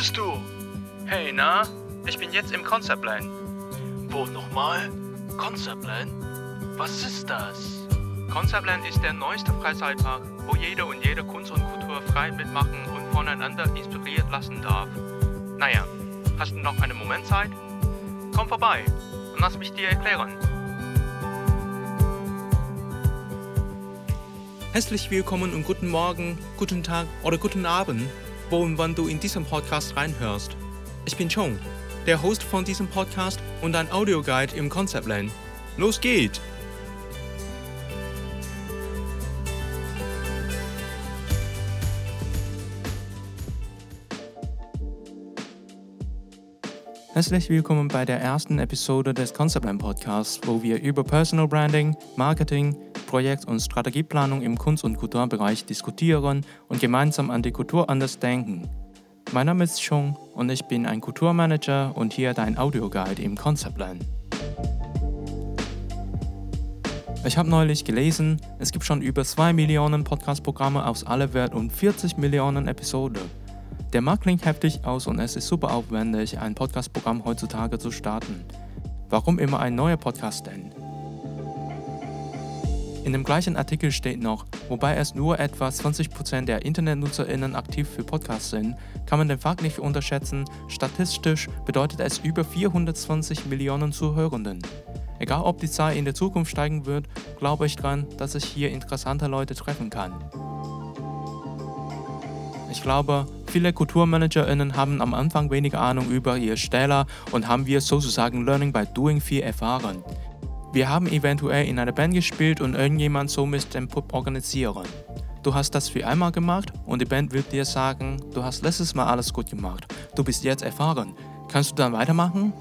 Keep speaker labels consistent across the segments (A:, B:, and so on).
A: bist du?
B: Hey, na? Ich bin jetzt im Conceptland.
A: Wo nochmal? Conceptland? Was ist das?
B: Conceptland ist der neueste Freizeitpark, wo jeder und jede Kunst und Kultur frei mitmachen und voneinander inspiriert lassen darf. Naja, hast du noch einen Moment Zeit? Komm vorbei und lass mich dir erklären. Herzlich willkommen und guten Morgen, guten Tag oder guten Abend, wo und wann du in diesem Podcast reinhörst. Ich bin Chong, der Host von diesem Podcast und ein Audioguide im Conceptland. Los geht's! Herzlich willkommen bei der ersten Episode des Conceptland Podcasts, wo wir über Personal Branding, Marketing, Projekt- und Strategieplanung im Kunst- und Kulturbereich diskutieren und gemeinsam an die Kultur anders denken. Mein Name ist Chung und ich bin ein Kulturmanager und hier dein Audioguide im Conceptland. Ich habe neulich gelesen, es gibt schon über 2 Millionen Podcast-Programme aus aller Welt und 40 Millionen Episoden. Der Markt klingt heftig aus und es ist super aufwendig, ein Podcast-Programm heutzutage zu starten. Warum immer ein neuer Podcast denn? In dem gleichen Artikel steht noch, wobei es nur etwa 20% der InternetnutzerInnen aktiv für Podcasts sind, kann man den Fakt nicht unterschätzen, statistisch bedeutet es über 420 Millionen Zuhörenden. Egal ob die Zahl in der Zukunft steigen wird, glaube ich dran, dass ich hier interessante Leute treffen kann. Ich glaube, viele KulturmanagerInnen haben am Anfang wenig Ahnung über ihr Steller und haben wir sozusagen Learning by Doing viel erfahren. Wir haben eventuell in einer Band gespielt und irgendjemand somit den Pub organisieren. Du hast das für einmal gemacht und die Band wird dir sagen, du hast letztes Mal alles gut gemacht, du bist jetzt erfahren. Kannst du dann weitermachen?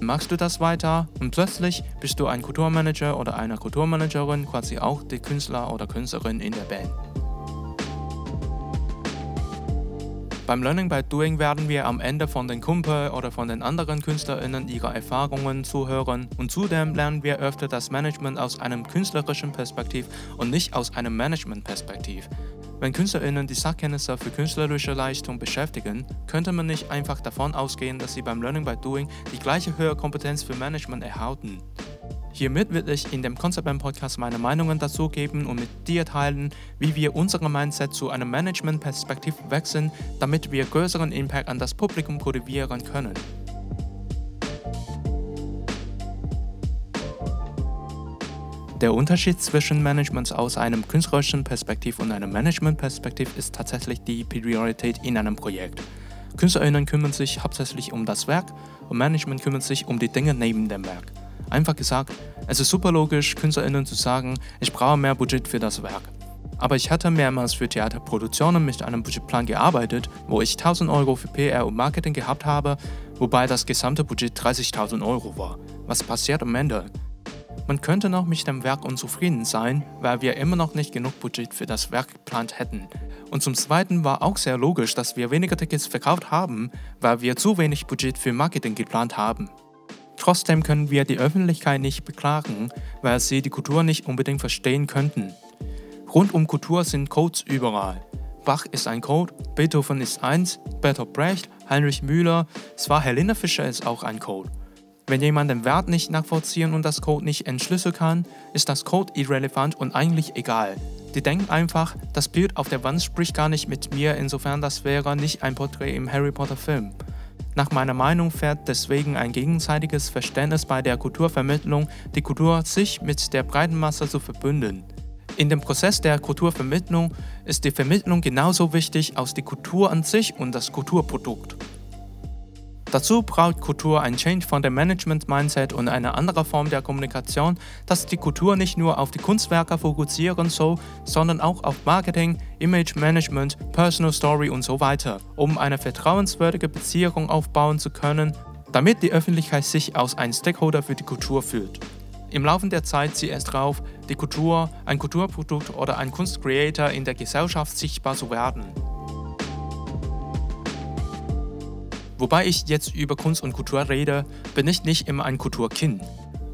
B: Machst du das weiter und plötzlich bist du ein Kulturmanager oder eine Kulturmanagerin, quasi auch die Künstler oder Künstlerin in der Band. Beim Learning by Doing werden wir am Ende von den Kumpel oder von den anderen KünstlerInnen ihre Erfahrungen zuhören und zudem lernen wir öfter das Management aus einem künstlerischen Perspektiv und nicht aus einem Management-Perspektiv. Wenn KünstlerInnen die Sachkenntnisse für künstlerische Leistung beschäftigen, könnte man nicht einfach davon ausgehen, dass sie beim Learning by Doing die gleiche höhere Kompetenz für Management erhalten. Hiermit will ich in dem Concept Podcast meine Meinungen dazu geben und mit dir teilen, wie wir unsere Mindset zu einem Management-Perspektiv wechseln, damit wir größeren Impact an das Publikum kultivieren können. Der Unterschied zwischen Management aus einem künstlerischen Perspektiv und einem Management-Perspektiv ist tatsächlich die Priorität in einem Projekt. KünstlerInnen kümmern sich hauptsächlich um das Werk und Management kümmert sich um die Dinge neben dem Werk. Einfach gesagt, es ist super logisch, KünstlerInnen zu sagen, ich brauche mehr Budget für das Werk. Aber ich hatte mehrmals für Theaterproduktionen mit einem Budgetplan gearbeitet, wo ich 1000 Euro für PR und Marketing gehabt habe, wobei das gesamte Budget 30.000 Euro war. Was passiert am Ende? Man könnte noch mit dem Werk unzufrieden sein, weil wir immer noch nicht genug Budget für das Werk geplant hätten. Und zum Zweiten war auch sehr logisch, dass wir weniger Tickets verkauft haben, weil wir zu wenig Budget für Marketing geplant haben. Trotzdem können wir die Öffentlichkeit nicht beklagen, weil sie die Kultur nicht unbedingt verstehen könnten. Rund um Kultur sind Codes überall. Bach ist ein Code, Beethoven ist eins, Bertolt Brecht, Heinrich Müller, zwar Helene Fischer ist auch ein Code. Wenn jemand den Wert nicht nachvollziehen und das Code nicht entschlüsseln kann, ist das Code irrelevant und eigentlich egal. Die denken einfach, das Bild auf der Wand spricht gar nicht mit mir, insofern das wäre nicht ein Porträt im Harry Potter Film. Nach meiner Meinung fährt deswegen ein gegenseitiges Verständnis bei der Kulturvermittlung, die Kultur sich mit der breiten Masse zu verbünden. In dem Prozess der Kulturvermittlung ist die Vermittlung genauso wichtig als die Kultur an sich und das Kulturprodukt. Dazu braucht Kultur ein Change von dem Management-Mindset und eine andere Form der Kommunikation, dass die Kultur nicht nur auf die Kunstwerke fokussieren soll, sondern auch auf Marketing, Image Management, Personal Story und so weiter, um eine vertrauenswürdige Beziehung aufbauen zu können, damit die Öffentlichkeit sich als ein Stakeholder für die Kultur fühlt. Im Laufe der Zeit zieht es drauf, die Kultur, ein Kulturprodukt oder ein Kunstcreator in der Gesellschaft sichtbar zu werden. Wobei ich jetzt über Kunst und Kultur rede, bin ich nicht immer ein Kulturkind.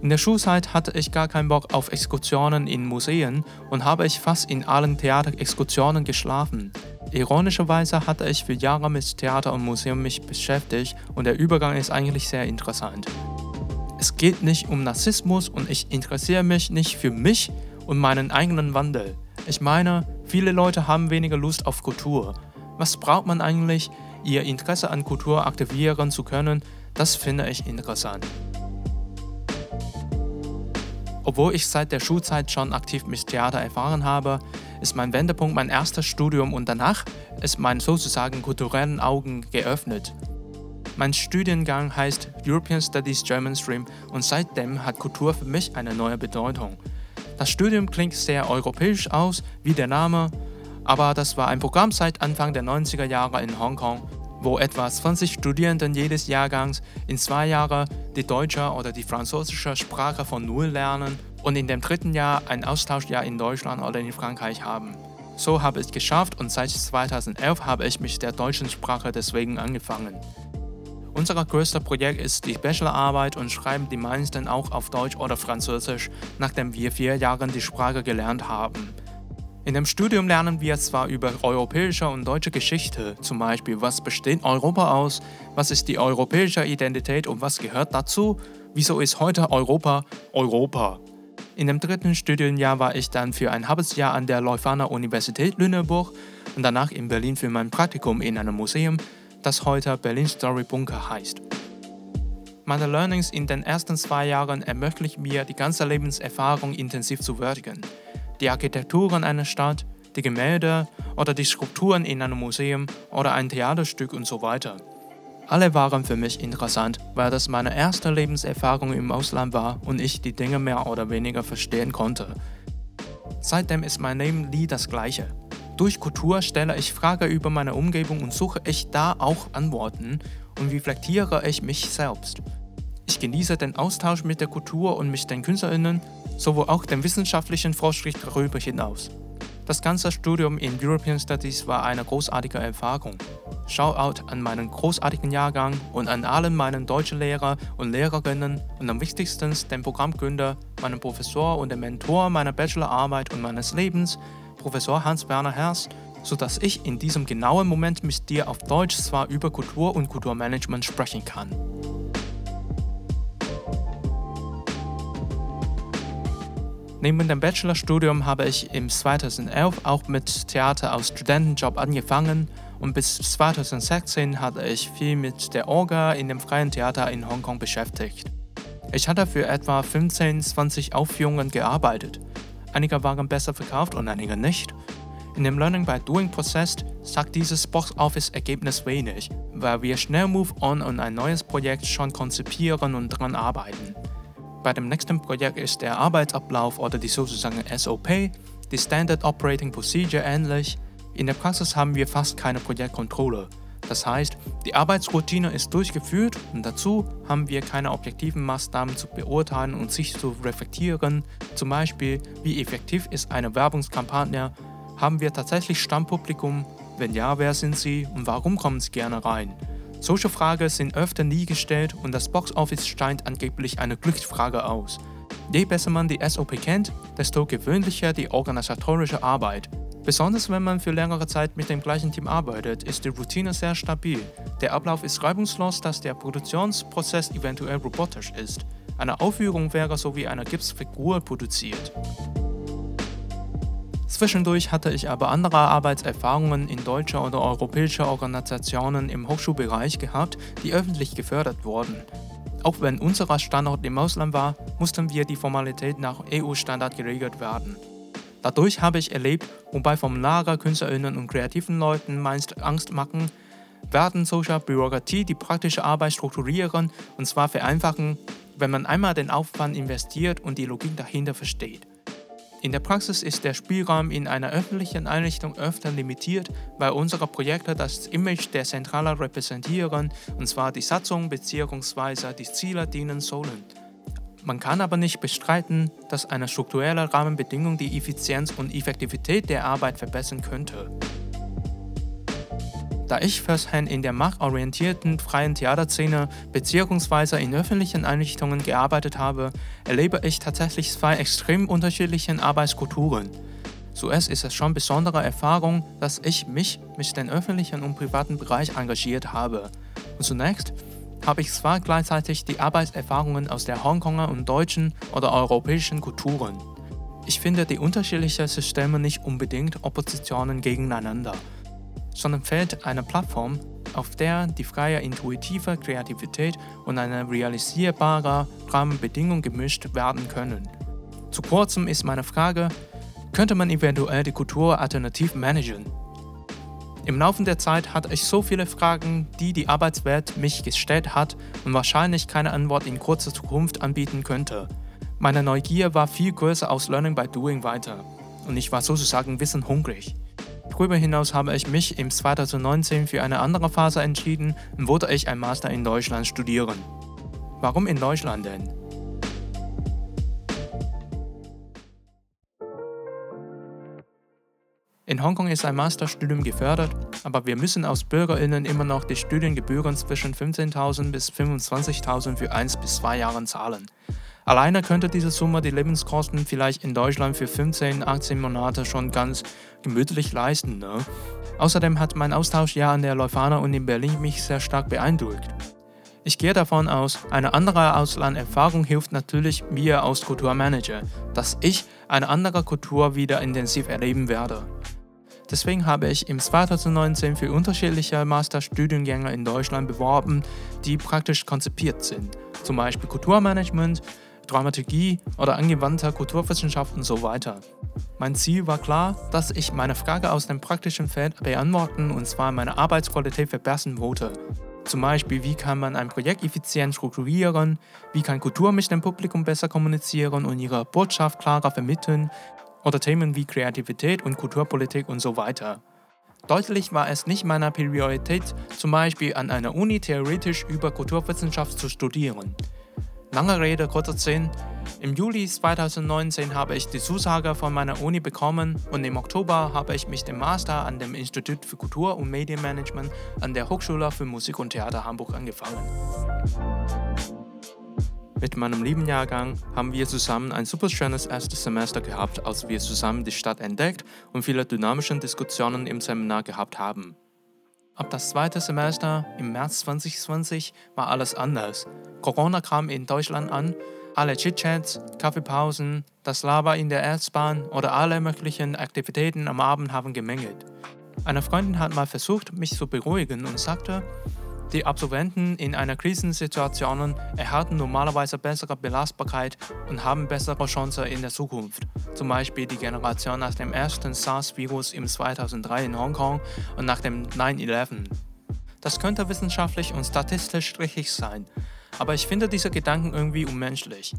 B: In der Schulzeit hatte ich gar keinen Bock auf Exkursionen in Museen und habe ich fast in allen Theaterexkursionen geschlafen. Ironischerweise hatte ich für Jahre mit Theater und Museum mich beschäftigt und der Übergang ist eigentlich sehr interessant. Es geht nicht um Narzissmus und ich interessiere mich nicht für mich und meinen eigenen Wandel. Ich meine, viele Leute haben weniger Lust auf Kultur. Was braucht man eigentlich, ihr Interesse an Kultur aktivieren zu können? Das finde ich interessant. Obwohl ich seit der Schulzeit schon aktiv mit Theater erfahren habe, ist mein Wendepunkt mein erstes Studium und danach ist mein sozusagen kulturellen Augen geöffnet. Mein Studiengang heißt European Studies German Stream und seitdem hat Kultur für mich eine neue Bedeutung. Das Studium klingt sehr europäisch aus, wie der Name, aber das war ein Programm seit Anfang der 90er Jahre in Hongkong, wo etwa 20 Studierenden jedes Jahrgangs in zwei Jahren die deutsche oder die französische Sprache von Null lernen und in dem dritten Jahr ein Austauschjahr in Deutschland oder in Frankreich haben. So habe ich es geschafft und seit 2011 habe ich mich der deutschen Sprache deswegen angefangen. Unser größtes Projekt ist die Bachelorarbeit und schreiben die meisten auch auf Deutsch oder Französisch, nachdem wir vier Jahre die Sprache gelernt haben. In dem Studium lernen wir zwar über europäische und deutsche Geschichte, zum Beispiel was besteht Europa aus, was ist die europäische Identität und was gehört dazu, wieso ist heute Europa Europa. In dem dritten Studienjahr war ich dann für ein halbes Jahr an der Leuphana Universität Lüneburg und danach in Berlin für mein Praktikum in einem Museum, das heute Berlin Story Bunker heißt. Meine Learnings in den ersten zwei Jahren ermöglichen mir, die ganze Lebenserfahrung intensiv zu würdigen. Die Architekturen einer Stadt, die Gemälde oder die Skulpturen in einem Museum oder ein Theaterstück und so weiter. Alle waren für mich interessant, weil das meine erste Lebenserfahrung im Ausland war und ich die Dinge mehr oder weniger verstehen konnte. Seitdem ist mein Leben nie das gleiche. Durch Kultur stelle ich Fragen über meine Umgebung und suche ich da auch Antworten und reflektiere ich mich selbst. Ich genieße den Austausch mit der Kultur und mit den KünstlerInnen, sowohl auch den wissenschaftlichen Fortschritt darüber hinaus. Das ganze Studium in European Studies war eine großartige Erfahrung. Shoutout an meinen großartigen Jahrgang und an allen meinen deutschen Lehrer und Lehrerinnen und am wichtigsten den Programmgründer, meinen Professor und den Mentor meiner Bachelorarbeit und meines Lebens, Professor Hans-Werner Herst, sodass ich in diesem genauen Moment mit dir auf Deutsch zwar über Kultur und Kulturmanagement sprechen kann. Neben dem Bachelorstudium habe ich im 2011 auch mit Theater als Studentenjob angefangen und bis 2016 hatte ich viel mit der Orga in dem freien Theater in Hongkong beschäftigt. Ich hatte für etwa 15, 20 Aufführungen gearbeitet. Einige waren besser verkauft und einige nicht. In dem Learning by Doing Prozess sagt dieses Box Office Ergebnis wenig, weil wir schnell Move On und ein neues Projekt schon konzipieren und dran arbeiten. Bei dem nächsten Projekt ist der Arbeitsablauf oder die sozusagen SOP, die Standard Operating Procedure ähnlich. In der Praxis haben wir fast keine Projektkontrolle. Das heißt, die Arbeitsroutine ist durchgeführt und dazu haben wir keine objektiven Maßnahmen zu beurteilen und sich zu reflektieren. Zum Beispiel, wie effektiv ist eine Werbungskampagne? Haben wir tatsächlich Stammpublikum? Wenn ja, wer sind sie und warum kommen sie gerne rein? Solche Fragen sind öfter nie gestellt und das Boxoffice scheint angeblich eine Glücksfrage aus. Je besser man die SOP kennt, desto gewöhnlicher die organisatorische Arbeit. Besonders wenn man für längere Zeit mit dem gleichen Team arbeitet, ist die Routine sehr stabil. Der Ablauf ist reibungslos, dass der Produktionsprozess eventuell robotisch ist. Eine Aufführung wäre so wie eine Gipsfigur produziert. Zwischendurch hatte ich aber andere Arbeitserfahrungen in deutscher oder europäischer Organisationen im Hochschulbereich gehabt, die öffentlich gefördert wurden. Auch wenn unser Standort im Ausland war, mussten wir die Formalität nach EU-Standard geregelt werden. Dadurch habe ich erlebt, wobei Formulare KünstlerInnen und kreativen Leuten meist Angst machen, werden solcher Bürokratie die praktische Arbeit strukturieren und zwar vereinfachen, wenn man einmal den Aufwand investiert und die Logik dahinter versteht. In der Praxis ist der Spielraum in einer öffentlichen Einrichtung öfter limitiert, weil unsere Projekte das Image der Zentrale repräsentieren, und zwar die Satzung bzw. die Ziele dienen sollen. Man kann aber nicht bestreiten, dass eine strukturelle Rahmenbedingung die Effizienz und Effektivität der Arbeit verbessern könnte. Da ich firsthand in der marktorientierten freien Theaterszene bzw. in öffentlichen Einrichtungen gearbeitet habe, erlebe ich tatsächlich zwei extrem unterschiedliche Arbeitskulturen. Zuerst ist es schon besondere Erfahrung, dass ich mich mit dem öffentlichen und privaten Bereich engagiert habe. Und zunächst habe ich zwar gleichzeitig die Arbeitserfahrungen aus der Hongkonger und deutschen oder europäischen Kulturen. Ich finde die unterschiedlichen Systeme nicht unbedingt Oppositionen gegeneinander, sondern fehlt eine Plattform, auf der die freie intuitive Kreativität und eine realisierbare Rahmenbedingung gemischt werden können. Zu kurzem ist meine Frage, könnte man eventuell die Kultur alternativ managen? Im Laufe der Zeit hatte ich so viele Fragen, die die Arbeitswelt mich gestellt hat und wahrscheinlich keine Antwort in kurzer Zukunft anbieten könnte. Meine Neugier war viel größer aus Learning by Doing weiter und ich war sozusagen wissenhungrig. Darüber hinaus habe ich mich im 2019 für eine andere Phase entschieden und wollte ich ein Master in Deutschland studieren. Warum in Deutschland denn? In Hongkong ist ein Masterstudium gefördert, aber wir müssen als BürgerInnen immer noch die Studiengebühren zwischen 15.000 bis 25.000 für 1 bis 2 Jahre zahlen. Alleine könnte diese Summe die Lebenskosten vielleicht in Deutschland für 15, 18 Monate schon ganz gemütlich leisten. Ne? Außerdem hat mein Austauschjahr an der Leuphana und in Berlin mich sehr stark beeindruckt. Ich gehe davon aus, eine andere Auslanderfahrung hilft natürlich mir als Kulturmanager, dass ich eine andere Kultur wieder intensiv erleben werde. Deswegen habe ich im 2019 für unterschiedliche Masterstudiengänge in Deutschland beworben, die praktisch konzipiert sind, zum Beispiel Kulturmanagement, Dramaturgie oder angewandte Kulturwissenschaft und so weiter. Mein Ziel war klar, dass ich meine Frage aus dem praktischen Feld beantworten und zwar meine Arbeitsqualität verbessern wollte. Zum Beispiel, wie kann man ein Projekt effizient strukturieren, wie kann Kultur mit dem Publikum besser kommunizieren und ihre Botschaft klarer vermitteln, oder Themen wie Kreativität und Kulturpolitik und so weiter. Deutlich war es nicht meiner Priorität, zum Beispiel an einer Uni theoretisch über Kulturwissenschaft zu studieren. Lange Rede, kurzer Sinn. Im Juli 2019 habe ich die Zusage von meiner Uni bekommen und im Oktober habe ich mich dem Master an dem Institut für Kultur und Medienmanagement an der Hochschule für Musik und Theater Hamburg angefangen. Mit meinem lieben Jahrgang haben wir zusammen ein super schönes erstes Semester gehabt, als wir zusammen die Stadt entdeckt und viele dynamische Diskussionen im Seminar gehabt haben. Ab das zweite Semester im März 2020 war alles anders. Corona kam in Deutschland an, alle Chitchats, Kaffeepausen, das Laber in der S-Bahn oder alle möglichen Aktivitäten am Abend haben gemengelt. Eine Freundin hat mal versucht, mich zu beruhigen und sagte, die Absolventen in einer Krisensituation erhalten normalerweise bessere Belastbarkeit und haben bessere Chancen in der Zukunft. Zum Beispiel die Generation nach dem ersten SARS-Virus im 2003 in Hongkong und nach dem 9-11. Das könnte wissenschaftlich und statistisch richtig sein, aber ich finde diese Gedanken irgendwie unmenschlich.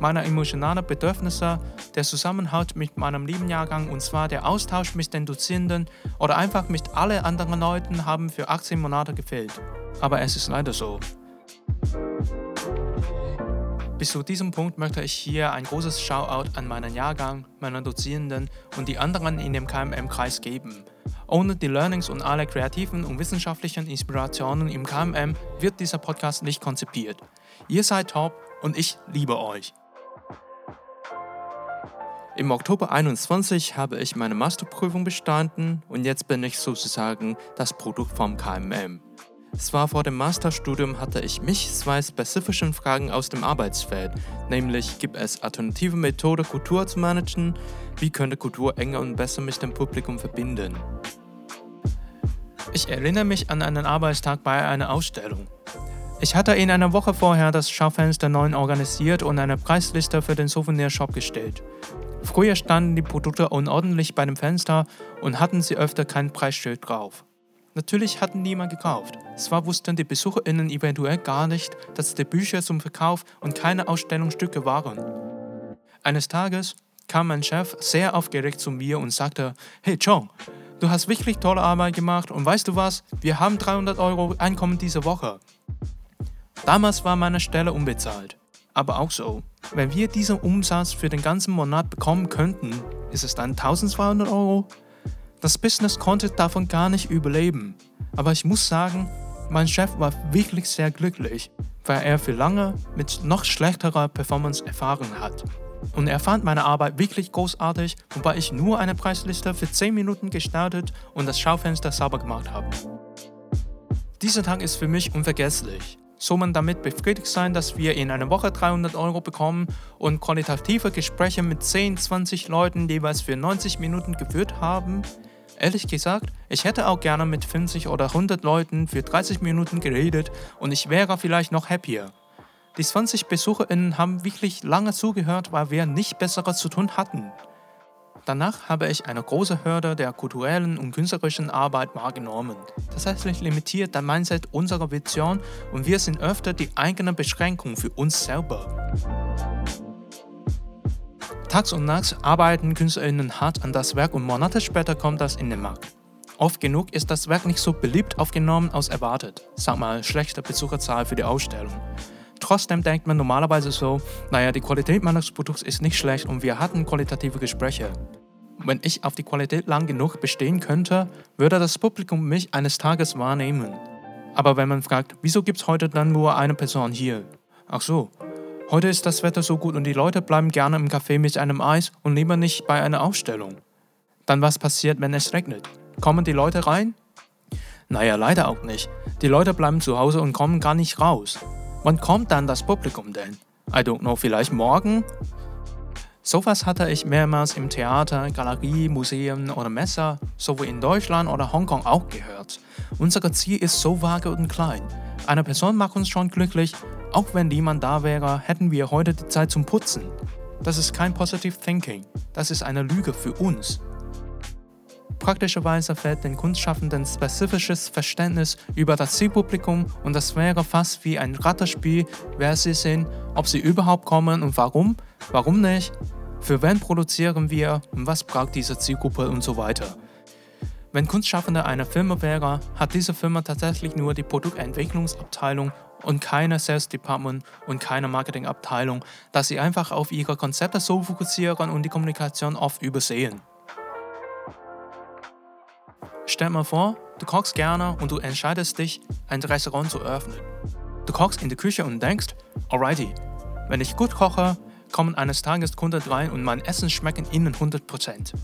B: Meine emotionalen Bedürfnisse, der Zusammenhalt mit meinem lieben Jahrgang und zwar der Austausch mit den Dozierenden oder einfach mit allen anderen Leuten haben für 18 Monate gefehlt. Aber es ist leider so. Bis zu diesem Punkt möchte ich hier ein großes Shoutout an meinen Jahrgang, meine Dozierenden und die anderen in dem KMM-Kreis geben. Ohne die Learnings und alle kreativen und wissenschaftlichen Inspirationen im KMM wird dieser Podcast nicht konzipiert. Ihr seid top und ich liebe euch. Im Oktober 21 habe ich meine Masterprüfung bestanden und jetzt bin ich sozusagen das Produkt vom KMM. Zwar vor dem Masterstudium hatte ich mich zwei spezifischen Fragen aus dem Arbeitsfeld, nämlich gibt es alternative Methoden, Kultur zu managen, wie könnte Kultur enger und besser mit dem Publikum verbinden. Ich erinnere mich an einen Arbeitstag bei einer Ausstellung. Ich hatte in einer Woche vorher das Schaufenster 9 organisiert und eine Preisliste für den Souvenirshop gestellt. Früher standen die Produkte unordentlich bei dem Fenster und hatten sie öfter kein Preisschild drauf. Natürlich hatten niemand gekauft. Zwar wussten die BesucherInnen eventuell gar nicht, dass die Bücher zum Verkauf und keine Ausstellungsstücke waren. Eines Tages kam mein Chef sehr aufgeregt zu mir und sagte: Hey Chong, du hast wirklich tolle Arbeit gemacht und weißt du was? Wir haben 300 Euro Einkommen diese Woche. Damals war meine Stelle unbezahlt. Aber auch so, wenn wir diesen Umsatz für den ganzen Monat bekommen könnten, ist es dann 1200 Euro? Das Business konnte davon gar nicht überleben. Aber ich muss sagen, mein Chef war wirklich sehr glücklich, weil er für lange mit noch schlechterer Performance erfahren hat. Und er fand meine Arbeit wirklich großartig, wobei ich nur eine Preisliste für 10 Minuten gestartet und das Schaufenster sauber gemacht habe. Dieser Tag ist für mich unvergesslich. Soll man damit befriedigt sein, dass wir in einer Woche 300 Euro bekommen und qualitative Gespräche mit 10, 20 Leuten jeweils für 90 Minuten geführt haben? Ehrlich gesagt, ich hätte auch gerne mit 50 oder 100 Leuten für 30 Minuten geredet und ich wäre vielleicht noch happier. Die 20 BesucherInnen haben wirklich lange zugehört, weil wir nicht Besseres zu tun hatten. Danach habe ich eine große Hürde der kulturellen und künstlerischen Arbeit wahrgenommen. Tatsächlich limitiert der Mindset unsere Vision und wir sind öfter die eigene Beschränkung für uns selber. Tags und nachts arbeiten KünstlerInnen hart an das Werk und Monate später kommt das in den Markt. Oft genug ist das Werk nicht so beliebt aufgenommen als erwartet. Sag mal, schlechte Besucherzahl für die Ausstellung. Trotzdem denkt man normalerweise so, naja, die Qualität meines Produkts ist nicht schlecht und wir hatten qualitative Gespräche. Wenn ich auf die Qualität lang genug bestehen könnte, würde das Publikum mich eines Tages wahrnehmen. Aber wenn man fragt, wieso gibt es heute dann nur eine Person hier? Ach so, heute ist das Wetter so gut und die Leute bleiben gerne im Café mit einem Eis und lieber nicht bei einer Ausstellung. Dann was passiert, wenn es regnet? Kommen die Leute rein? Naja, leider auch nicht. Die Leute bleiben zu Hause und kommen gar nicht raus. Wann kommt dann das Publikum denn? I don't know, vielleicht morgen? Sowas hatte ich mehrmals im Theater, Galerie, Museen oder Messer, sowohl in Deutschland oder Hongkong auch gehört. Unser Ziel ist so vage und klein. Eine Person macht uns schon glücklich, auch wenn niemand da wäre, hätten wir heute die Zeit zum Putzen. Das ist kein Positive Thinking, das ist eine Lüge für uns. Praktischerweise fehlt den Kunstschaffenden spezifisches Verständnis über das Zielpublikum und das wäre fast wie ein Ratterspiel, wer sie sind, ob sie überhaupt kommen und warum, warum nicht, für wen produzieren wir was braucht diese Zielgruppe und so weiter. Wenn Kunstschaffende eine Firma wäre, hat diese Firma tatsächlich nur die Produktentwicklungsabteilung und keine Sales Department und keine Marketingabteilung, da sie einfach auf ihre Konzepte so fokussieren und die Kommunikation oft übersehen. Stell mal vor, du kochst gerne und du entscheidest dich, ein Restaurant zu öffnen. Du kochst in der Küche und denkst, alrighty, wenn ich gut koche, kommen eines Tages Kunden rein und mein Essen schmecken ihnen 100%.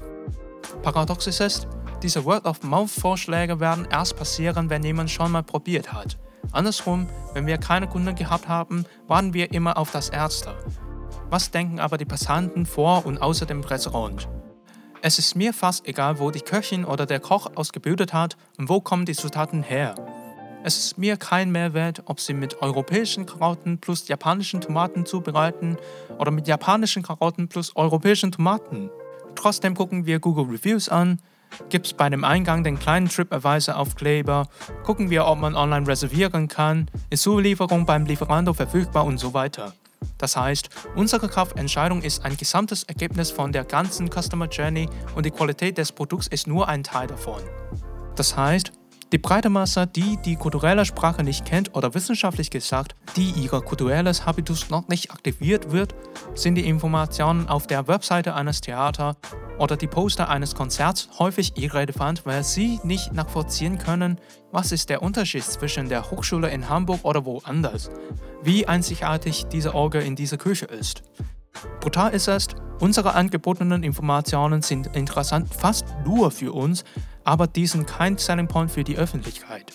B: Paradox ist es, diese Word-of-Mouth-Vorschläge werden erst passieren, wenn jemand schon mal probiert hat. Andersrum, wenn wir keine Kunden gehabt haben, warten wir immer auf das Erste. Was denken aber die Passanten vor und außer dem Restaurant? Es ist mir fast egal, wo die Köchin oder der Koch ausgebildet hat und wo kommen die Zutaten her. Es ist mir kein Mehrwert, ob sie mit europäischen Karotten plus japanischen Tomaten zubereiten oder mit japanischen Karotten plus europäischen Tomaten. Trotzdem gucken wir Google Reviews an, gibt es bei dem Eingang den kleinen TripAdvisor-Aufkleber, gucken wir, ob man online reservieren kann, ist Zulieferung beim Lieferando verfügbar und so weiter. Das heißt, unsere Kaufentscheidung ist ein gesamtes Ergebnis von der ganzen Customer Journey und die Qualität des Produkts ist nur ein Teil davon. Das heißt, die breite Masse, die die kulturelle Sprache nicht kennt oder wissenschaftlich gesagt, die ihr kulturelles Habitus noch nicht aktiviert wird, sind die Informationen auf der Webseite eines Theaters oder die Poster eines Konzerts häufig irrelevant, weil sie nicht nachvollziehen können, was ist der Unterschied zwischen der Hochschule in Hamburg oder woanders, wie einzigartig diese Orgel in dieser Küche ist. Brutal ist es, unsere angebotenen Informationen sind interessant fast nur für uns, aber die sind kein Selling Point für die Öffentlichkeit.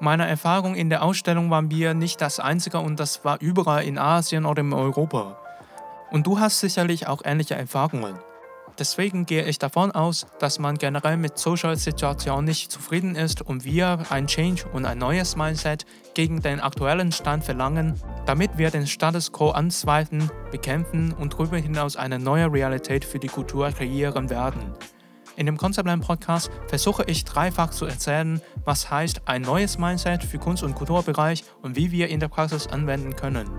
B: Meine Erfahrung in der Ausstellung waren wir nicht das einzige und das war überall in Asien oder in Europa. Und du hast sicherlich auch ähnliche Erfahrungen. Deswegen gehe ich davon aus, dass man generell mit Social Situation nicht zufrieden ist und wir ein Change und ein neues Mindset gegen den aktuellen Stand verlangen, damit wir den Status quo anzweifeln, bekämpfen und darüber hinaus eine neue Realität für die Kultur kreieren werden. In dem Conceptline Podcast versuche ich dreifach zu erzählen, was heißt ein neues Mindset für Kunst- und Kulturbereich und wie wir in der Praxis anwenden können.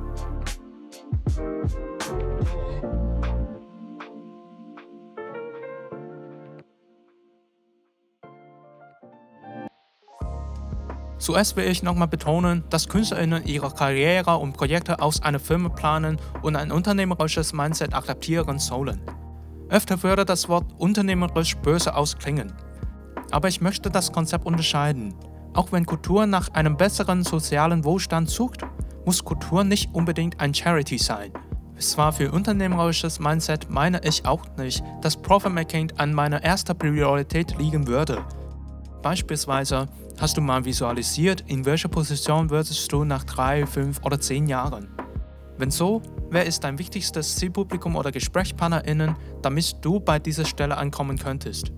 B: Zuerst will ich nochmal betonen, dass KünstlerInnen ihre Karriere und Projekte aus einer Firma planen und ein unternehmerisches Mindset adaptieren sollen. Öfter würde das Wort unternehmerisch böse ausklingen. Aber ich möchte das Konzept unterscheiden. Auch wenn Kultur nach einem besseren sozialen Wohlstand sucht, muss Kultur nicht unbedingt ein Charity sein. Zwar für unternehmerisches Mindset meine ich auch nicht, dass Profit-Making an meiner ersten Priorität liegen würde. Beispielsweise hast du mal visualisiert, in welcher Position würdest du nach drei, fünf oder zehn Jahren. Wenn so, wer ist dein wichtigstes Zielpublikum oder GesprächspartnerInnen, damit du bei dieser Stelle ankommen könntest?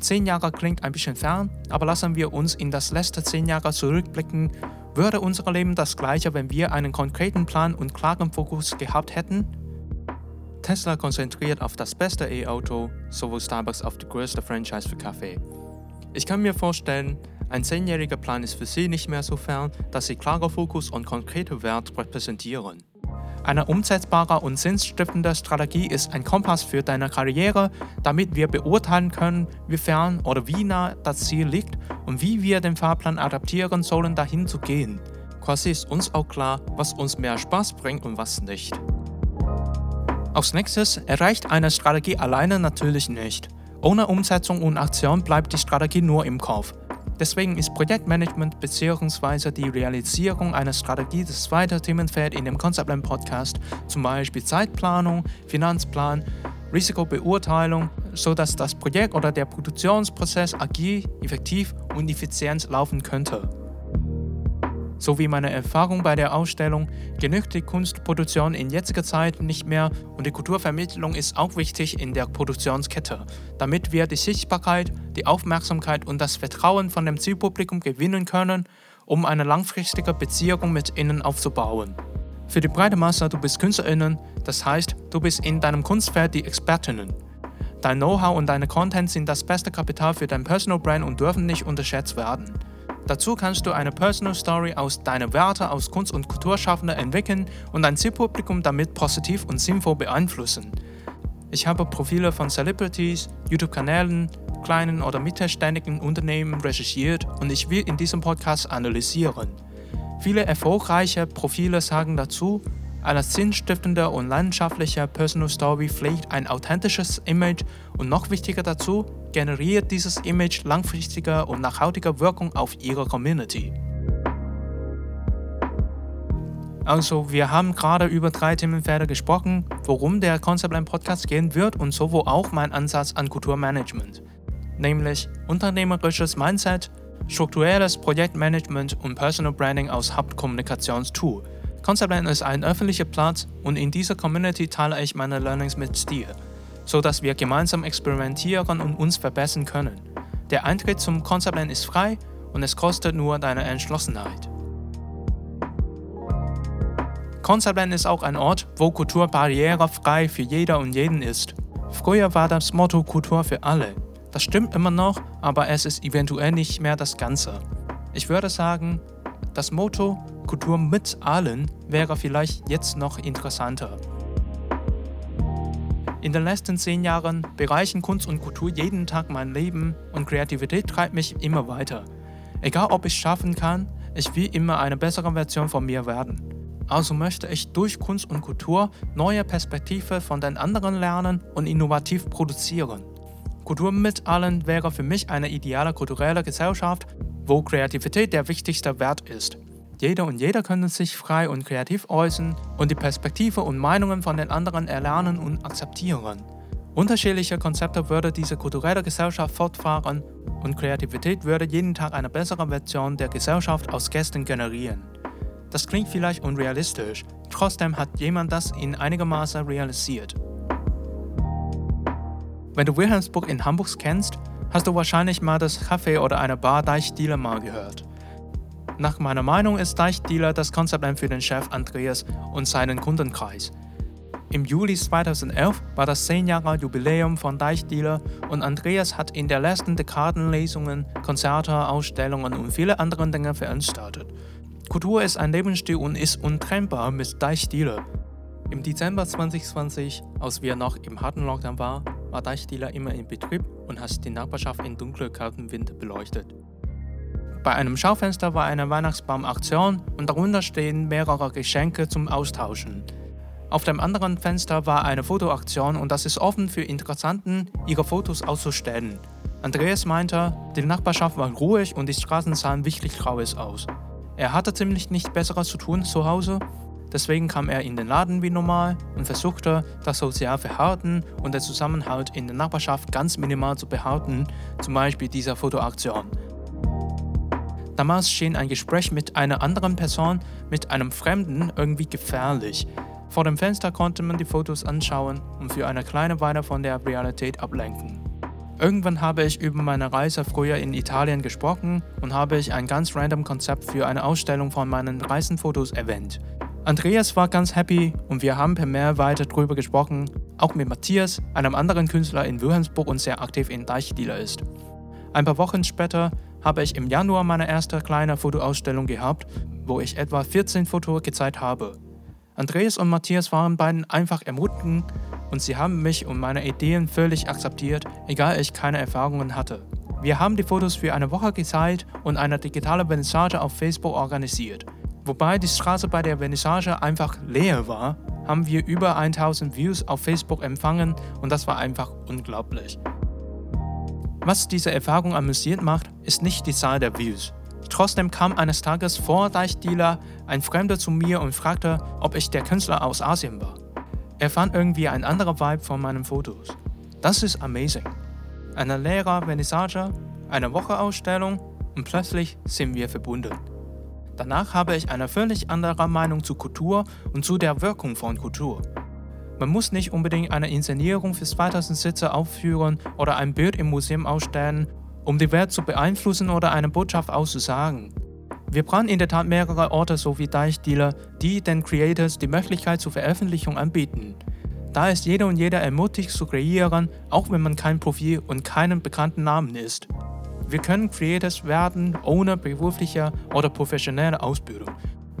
B: Zehn Jahre klingt ein bisschen fern, aber lassen wir uns in das letzte zehn Jahre zurückblicken würde unser Leben das gleiche, wenn wir einen konkreten Plan und klaren Fokus gehabt hätten? Tesla konzentriert auf das beste E-Auto, sowohl Starbucks auf die größte Franchise für Kaffee. Ich kann mir vorstellen, ein zehnjähriger Plan ist für Sie nicht mehr so fern, dass Sie klare Fokus und konkrete Wert repräsentieren. Eine umsetzbare und sinnstiftende Strategie ist ein Kompass für deine Karriere, damit wir beurteilen können, wie fern oder wie nah das Ziel liegt und wie wir den Fahrplan adaptieren sollen, dahin zu gehen. Quasi ist uns auch klar, was uns mehr Spaß bringt und was nicht. Als nächstes erreicht eine Strategie alleine natürlich nicht. Ohne Umsetzung und Aktion bleibt die Strategie nur im Kopf. Deswegen ist Projektmanagement bzw. die Realisierung einer Strategie das zweite Themenfeld in dem Conceptland Podcast, zum Beispiel Zeitplanung, Finanzplan, Risikobeurteilung, sodass das Projekt oder der Produktionsprozess agil, effektiv und effizient laufen könnte. So wie meine Erfahrung bei der Ausstellung genügt die Kunstproduktion in jetziger Zeit nicht mehr und die Kulturvermittlung ist auch wichtig in der Produktionskette, damit wir die Sichtbarkeit, die Aufmerksamkeit und das Vertrauen von dem Zielpublikum gewinnen können, um eine langfristige Beziehung mit ihnen aufzubauen. Für die breite Masse, du bist KünstlerInnen, das heißt, du bist in deinem Kunstfeld die Expertinnen. Dein Know-how und deine Content sind das beste Kapital für dein Personal Brand und dürfen nicht unterschätzt werden. Dazu kannst du eine Personal Story aus deinen Werten als Kunst- und Kulturschaffender entwickeln und dein Zielpublikum damit positiv und sinnvoll beeinflussen. Ich habe Profile von Celebrities, YouTube-Kanälen, kleinen oder mittelständigen Unternehmen recherchiert und ich will in diesem Podcast analysieren. Viele erfolgreiche Profile sagen dazu, eine sinnstiftende und leidenschaftliche Personal Story pflegt ein authentisches Image und noch wichtiger dazu, generiert dieses Image langfristige und nachhaltige Wirkung auf ihre Community. Also, wir haben gerade über drei Themenfelder gesprochen, worum der Conceptline Podcast gehen wird und so wo auch mein Ansatz an Kulturmanagement. Nämlich unternehmerisches Mindset, strukturelles Projektmanagement und Personal Branding als Hauptkommunikationstool. Conceptland ist ein öffentlicher Platz und in dieser Community teile ich meine Learnings mit dir, sodass wir gemeinsam experimentieren und uns verbessern können. Der Eintritt zum Conceptland ist frei und es kostet nur deine Entschlossenheit. Conceptland ist auch ein Ort, wo Kultur barrierefrei für jeder und jeden ist. Früher war das Motto Kultur für alle. Das stimmt immer noch, aber es ist eventuell nicht mehr das Ganze. Ich würde sagen, das Motto Kultur mit allen wäre vielleicht jetzt noch interessanter. In den letzten zehn Jahren bereichen Kunst und Kultur jeden Tag mein Leben und Kreativität treibt mich immer weiter. Egal ob ich schaffen kann, ich will immer eine bessere Version von mir werden. Also möchte ich durch Kunst und Kultur neue Perspektiven von den anderen lernen und innovativ produzieren. Kultur mit allen wäre für mich eine ideale kulturelle Gesellschaft, wo Kreativität der wichtigste Wert ist. Jeder und jeder können sich frei und kreativ äußern und die Perspektive und Meinungen von den anderen erlernen und akzeptieren. Unterschiedliche Konzepte würde diese kulturelle Gesellschaft fortfahren und Kreativität würde jeden Tag eine bessere Version der Gesellschaft aus Gästen generieren. Das klingt vielleicht unrealistisch, trotzdem hat jemand das in einigermaßen realisiert. Wenn du Wilhelmsburg in Hamburg kennst, hast du wahrscheinlich mal das Café oder eine Bar Deichdealer mal gehört. Nach meiner Meinung ist Deichdealer das Konzept für den Chef Andreas und seinen Kundenkreis. Im Juli 2011 war das 10 Jahre Jubiläum von Deichdealer und Andreas hat in der letzten Dekadenlesungen, Konzerte, Ausstellungen und viele andere Dinge veranstaltet. Kultur ist ein Lebensstil und ist untrennbar mit Deichdealer. Im Dezember 2020, als wir noch im harten Lockdown waren, war Deichdealer immer in Betrieb und hat die Nachbarschaft in dunkler, kalten Winter beleuchtet. Bei einem Schaufenster war eine Weihnachtsbaumaktion und darunter stehen mehrere Geschenke zum Austauschen. Auf dem anderen Fenster war eine Fotoaktion und das ist offen für Interessanten, ihre Fotos auszustellen. Andreas meinte, die Nachbarschaft war ruhig und die Straßen sahen wirklich graues aus. Er hatte ziemlich nichts Besseres zu tun zu Hause Deswegen kam er in den Laden wie normal und versuchte, das soziale Verhalten und der Zusammenhalt in der Nachbarschaft ganz minimal zu behalten, zum Beispiel dieser Fotoaktion. Damals schien ein Gespräch mit einer anderen Person, mit einem Fremden, irgendwie gefährlich. Vor dem Fenster konnte man die Fotos anschauen und für eine kleine Weile von der Realität ablenken. Irgendwann habe ich über meine Reise früher in Italien gesprochen und habe ich ein ganz random Konzept für eine Ausstellung von meinen Reisenfotos erwähnt. Andreas war ganz happy und wir haben per Mail weiter drüber gesprochen, auch mit Matthias, einem anderen Künstler in Wilhelmsburg und sehr aktiv in Deichdealer ist. Ein paar Wochen später habe ich im Januar meine erste kleine Fotoausstellung gehabt, wo ich etwa 14 Fotos gezeigt habe. Andreas und Matthias waren beiden einfach ermutigend und sie haben mich und meine Ideen völlig akzeptiert, egal ich keine Erfahrungen hatte. Wir haben die Fotos für eine Woche gezeigt und eine digitale Vernissage auf Facebook organisiert. Wobei die Straße bei der Vernissage einfach leer war, haben wir über 1000 Views auf Facebook empfangen und das war einfach unglaublich. Was diese Erfahrung amüsiert macht, ist nicht die Zahl der Views. Trotzdem kam eines Tages vor Deichdealer ein Fremder zu mir und fragte, ob ich der Künstler aus Asien war. Er fand irgendwie ein anderer Vibe von meinen Fotos. Das ist amazing. Eine leere Vernissage, eine Woche Ausstellung und plötzlich sind wir verbunden. Danach habe ich eine völlig andere Meinung zu Kultur und zu der Wirkung von Kultur. Man muss nicht unbedingt eine Inszenierung für 2000 Sitze aufführen oder ein Bild im Museum ausstellen, um die Welt zu beeinflussen oder eine Botschaft auszusagen. Wir brauchen in der Tat mehrere Orte sowie Deichdealer, die den Creators die Möglichkeit zur Veröffentlichung anbieten. Da ist jeder und jeder ermutigt zu kreieren, auch wenn man kein Profil und keinen bekannten Namen ist. Wir können Creators werden ohne berufliche oder professionelle Ausbildung,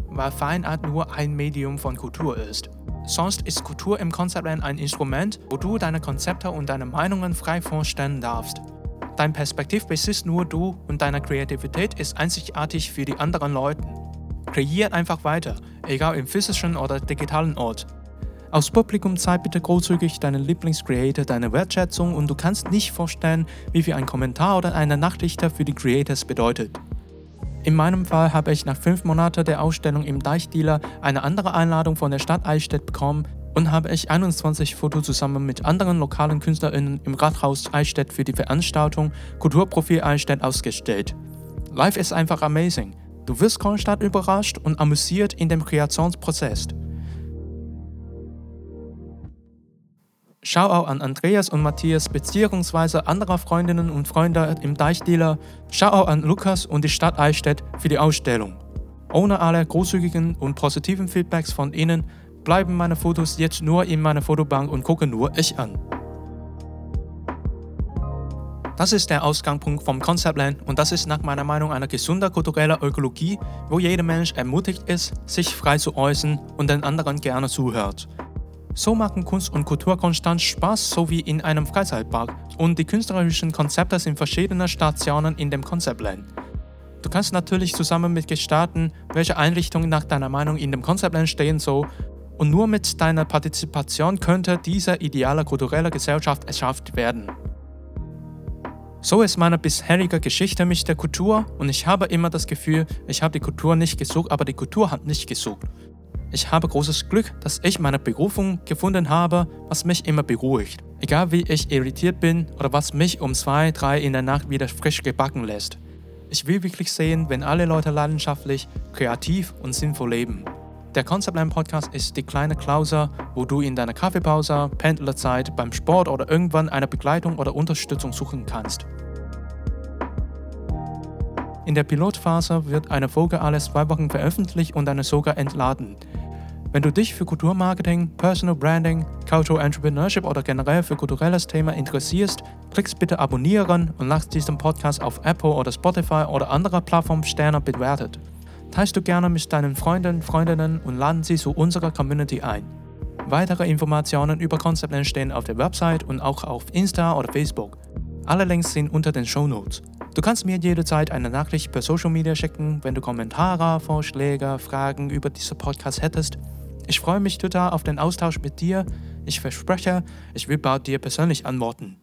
B: weil Feinart nur ein Medium von Kultur ist. Sonst ist Kultur im Konzeptland ein Instrument, wo du deine Konzepte und deine Meinungen frei vorstellen darfst. Dein Perspektiv besitzt nur du und deine Kreativität ist einzigartig für die anderen Leute. Kreiert einfach weiter, egal im physischen oder digitalen Ort. Aus Publikum zeig bitte großzügig deinen Lieblingscreator deine Wertschätzung und du kannst nicht vorstellen, wie viel ein Kommentar oder eine Nachricht für die Creators bedeutet. In meinem Fall habe ich nach fünf Monaten der Ausstellung im Deichdealer eine andere Einladung von der Stadt Eichstätt bekommen und habe ich 21 Fotos zusammen mit anderen lokalen KünstlerInnen im Rathaus Eichstätt für die Veranstaltung Kulturprofil Eichstätt ausgestellt. Live ist einfach amazing. Du wirst konstant überrascht und amüsiert in dem Kreationsprozess. Shoutout an Andreas und Matthias bzw. anderer Freundinnen und Freunde im Deichdealer. Shoutout an Lukas und die Stadt Eichstätt für die Ausstellung. Ohne alle großzügigen und positiven Feedbacks von Ihnen bleiben meine Fotos jetzt nur in meiner Fotobank und gucke nur ich an. Das ist der Ausgangspunkt vom Conceptland und das ist nach meiner Meinung eine gesunde kulturelle Ökologie, wo jeder Mensch ermutigt ist, sich frei zu äußern und den anderen gerne zuhört. So machen Kunst und Kultur konstant Spaß, so wie in einem Freizeitpark. Und die künstlerischen Konzepte sind verschiedene Stationen in dem Konzeptland. Du kannst natürlich zusammen mit gestalten, welche Einrichtung nach deiner Meinung in dem Konzeptland stehen soll. Und nur mit deiner Partizipation könnte diese ideale kulturelle Gesellschaft erschafft werden. So ist meine bisherige Geschichte mit der Kultur und ich habe immer das Gefühl, ich habe die Kultur nicht gesucht, aber die Kultur hat nicht gesucht. Ich habe großes Glück, dass ich meine Berufung gefunden habe, was mich immer beruhigt. Egal wie ich irritiert bin oder was mich um zwei, drei in der Nacht wieder frisch gebacken lässt. Ich will wirklich sehen, wenn alle Leute leidenschaftlich, kreativ und sinnvoll leben. Der Conceptline Podcast ist die kleine Klause, wo du in deiner Kaffeepause, Pendlerzeit, beim Sport oder irgendwann eine Begleitung oder Unterstützung suchen kannst. In der Pilotphase wird eine Folge alle zwei Wochen veröffentlicht und eine sogar entladen. Wenn du dich für Kulturmarketing, Personal Branding, Cultural Entrepreneurship oder generell für kulturelles Thema interessierst, klickst bitte abonnieren und lass diesen Podcast auf Apple oder Spotify oder anderer Plattformen Sterne bewertet. Teilst du gerne mit deinen Freunden, Freundinnen und laden sie zu unserer Community ein. Weitere Informationen über Konzepte stehen auf der Website und auch auf Insta oder Facebook. Alle Links sind unter den Show Notes. Du kannst mir jederzeit eine Nachricht per Social Media schicken, wenn du Kommentare, Vorschläge, Fragen über diesen Podcast hättest. Ich freue mich total auf den Austausch mit dir. Ich verspreche, ich will bald dir persönlich antworten.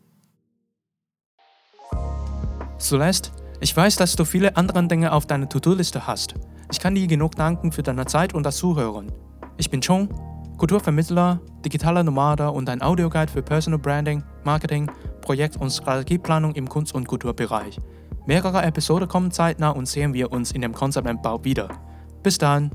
B: Celeste, ich weiß, dass du viele andere Dinge auf deiner To-Do-Liste hast. Ich kann dir genug danken für deine Zeit und das Zuhören. Ich bin Chong, Kulturvermittler, digitaler Nomade und ein Audioguide für Personal Branding, Marketing, Projekt- und Strategieplanung im Kunst- und Kulturbereich. Mehrere Episoden kommen zeitnah und sehen wir uns in dem bald wieder. Bis dann!